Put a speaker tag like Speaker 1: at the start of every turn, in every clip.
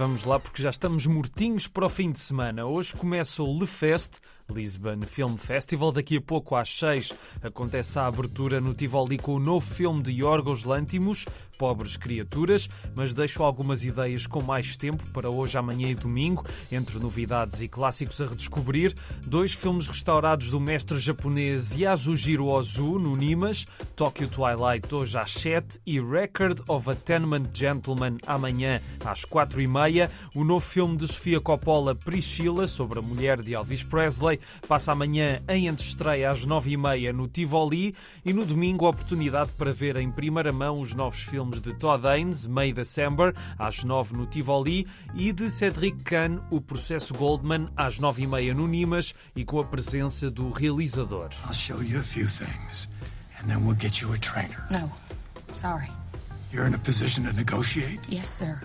Speaker 1: Vamos lá porque já estamos mortinhos para o fim de semana. Hoje começa o Le Fest, Lisbon Film Festival. Daqui a pouco, às 6, acontece a abertura no Tivoli com o novo filme de Yorgos Lantimos, Pobres Criaturas, mas deixo algumas ideias com mais tempo para hoje, amanhã e domingo, entre novidades e clássicos a redescobrir. Dois filmes restaurados do mestre japonês Yasujiro Ozu, no Nimas, Tokyo Twilight hoje às 7 e Record of a Tenement Gentleman amanhã às 4 e meia. O novo filme de Sofia Coppola, Priscilla, sobre a mulher de Elvis Presley, passa amanhã em antestreia às nove e meia no Tivoli e no domingo a oportunidade para ver em primeira mão os novos filmes de Todd Haynes, May December, às nove no Tivoli e de Cedric Kahn, O Processo Goldman, às nove e meia no Nimas e com a presença do realizador.
Speaker 2: I'll show you a few things and then we'll get you a trainer.
Speaker 3: No, sorry.
Speaker 2: You're in a position to negotiate?
Speaker 3: Yes, sir.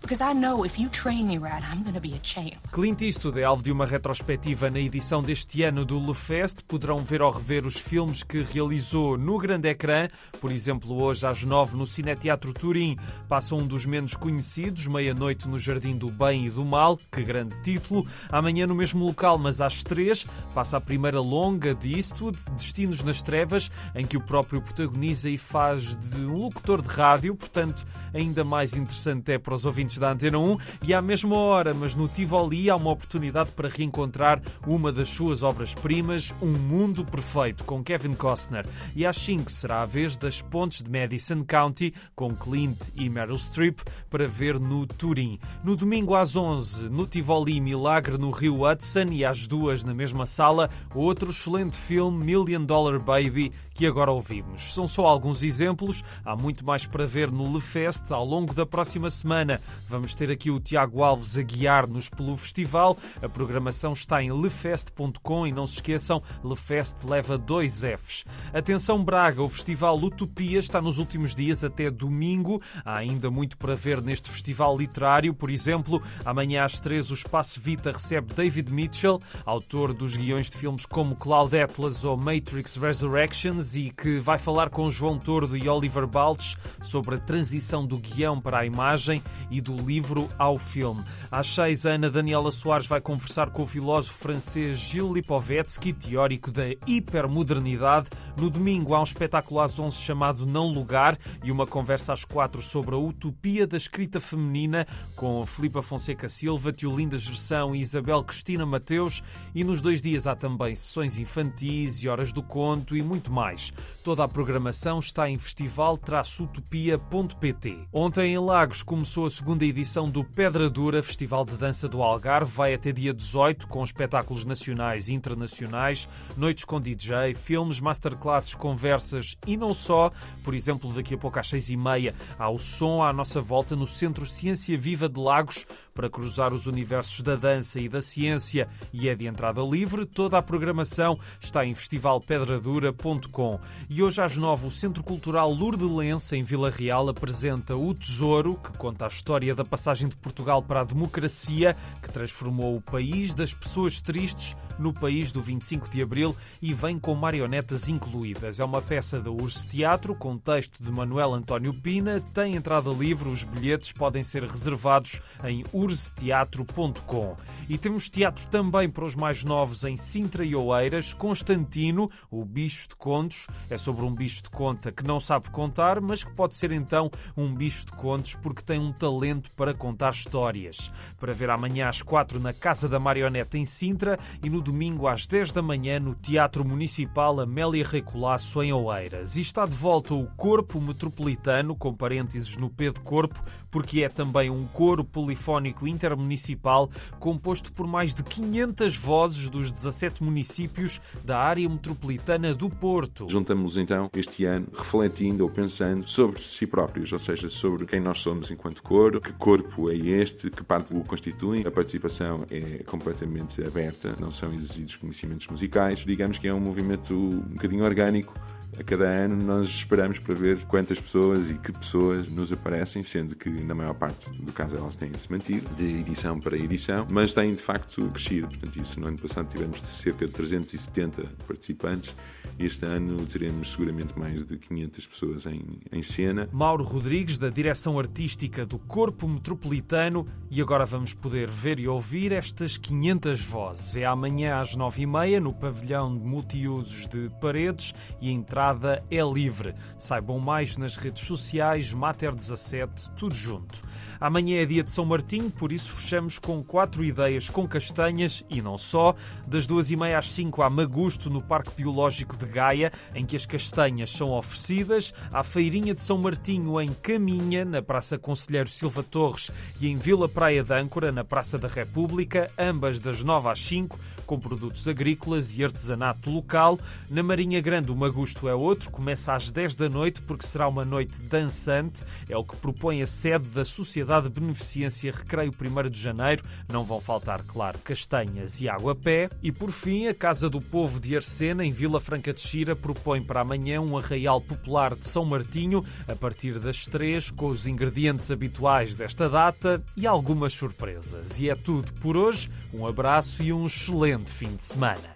Speaker 3: Because I know if you train me right, I'm to be a champ.
Speaker 1: Clint Eastwood é alvo de uma retrospectiva na edição deste ano do Le Fest. Poderão ver ou rever os filmes que realizou no grande ecrã. Por exemplo, hoje às nove no Cineteatro Turim passa um dos menos conhecidos, Meia-Noite no Jardim do Bem e do Mal. Que grande título. Amanhã no mesmo local, mas às três, passa a primeira longa de Eastwood, Destinos nas Trevas, em que o próprio protagoniza e faz de um locutor de rádio. Portanto, ainda mais interessante é para os ouvintes da Antena 1 e à mesma hora, mas no Tivoli há uma oportunidade para reencontrar uma das suas obras-primas, Um Mundo Perfeito, com Kevin Costner. E às 5 será a vez das Pontes de Madison County, com Clint e Meryl Streep, para ver no Turim. No domingo às 11, no Tivoli Milagre no Rio Hudson e às 2 na mesma sala, outro excelente filme, Million Dollar Baby, que agora ouvimos. São só alguns exemplos, há muito mais para ver no Le Fest ao longo da próxima semana. Vamos ter aqui o Tiago Alves a guiar-nos pelo festival. A programação está em lefest.com e não se esqueçam, Lefest leva dois Fs. Atenção Braga, o festival Utopia está nos últimos dias até domingo. Há ainda muito para ver neste festival literário. Por exemplo, amanhã às três o Espaço Vita recebe David Mitchell, autor dos guiões de filmes como Cloud Atlas ou Matrix Resurrections e que vai falar com João Tordo e Oliver Baltes sobre a transição do guião para a imagem e do livro ao filme. Às seis, a Ana Daniela Soares vai conversar com o filósofo francês Gilles Lipovetsky, teórico da hipermodernidade. No domingo há um espetáculo às onze chamado Não Lugar e uma conversa às quatro sobre a utopia da escrita feminina com Filipa Fonseca Silva, Tiolinda Gerção e Isabel Cristina Mateus. E nos dois dias há também sessões infantis e horas do conto e muito mais Toda a programação está em festival-utopia.pt. Ontem em Lagos começou a segunda edição do Pedra Dura, Festival de Dança do Algarve. Vai até dia 18 com espetáculos nacionais e internacionais, noites com DJ, filmes, masterclasses, conversas e não só. Por exemplo, daqui a pouco às seis e meia há o som à nossa volta no Centro Ciência Viva de Lagos para cruzar os universos da dança e da ciência e é de entrada livre. Toda a programação está em festivalpedradura.com. E hoje às nove, o Centro Cultural Lourdelense, em Vila Real, apresenta O Tesouro, que conta a história da passagem de Portugal para a democracia, que transformou o país das pessoas tristes no país do 25 de Abril e vem com marionetas incluídas. É uma peça da Urso Teatro, com texto de Manuel António Pina, tem entrada livre, os bilhetes podem ser reservados em urseteatro.com. E temos teatro também para os mais novos em Sintra e Oeiras, Constantino, o bicho de contos. É sobre um bicho de conta que não sabe contar, mas que pode ser então um bicho de contos porque tem um talento para contar histórias. Para ver amanhã às quatro na Casa da Marioneta em Sintra e no domingo às 10 da manhã no Teatro Municipal Amélia Recolasso em Oeiras. E está de volta o Corpo Metropolitano, com parênteses no P de Corpo, porque é também um coro polifónico intermunicipal composto por mais de 500 vozes dos 17 municípios da área metropolitana do Porto.
Speaker 4: Juntamos então este ano refletindo ou pensando sobre si próprios, ou seja, sobre quem nós somos enquanto coro, que corpo é este, que parte o constitui. A participação é completamente aberta, não são exigidos conhecimentos musicais. Digamos que é um movimento um bocadinho orgânico A cada ano nós esperamos para ver quantas pessoas e que pessoas nos aparecem, sendo que na maior parte do caso elas têm-se mantido, de edição para edição, mas têm de facto crescido. Portanto, isso no ano passado tivemos cerca de 370 participantes este ano teremos seguramente mais de 500 pessoas em, em cena.
Speaker 1: Mauro Rodrigues, da direção artística do Corpo Metropolitano, e agora vamos poder ver e ouvir estas 500 vozes. É amanhã às 9h30 no pavilhão de multiusos de Paredes e a entrada é livre. Saibam mais nas redes sociais, Mater17, tudo junto. Amanhã é dia de São Martinho, por isso fechamos com quatro ideias com castanhas e não só. Das duas e meia às cinco há Magusto no Parque Biológico de Gaia, em que as castanhas são oferecidas. Há Feirinha de São Martinho em Caminha, na Praça Conselheiro Silva Torres e em Vila Praia de Âncora, na Praça da República, ambas das nove às cinco, com produtos agrícolas e artesanato local. Na Marinha Grande o Magusto é outro, começa às 10 da noite porque será uma noite dançante, é o que propõe a sede da Sociedade de Beneficência Recreio 1 de Janeiro. Não vão faltar, claro, castanhas e água a pé. E por fim, a Casa do Povo de Arcena, em Vila Franca de Xira, propõe para amanhã um arraial popular de São Martinho, a partir das três, com os ingredientes habituais desta data e algumas surpresas. E é tudo por hoje. Um abraço e um excelente fim de semana.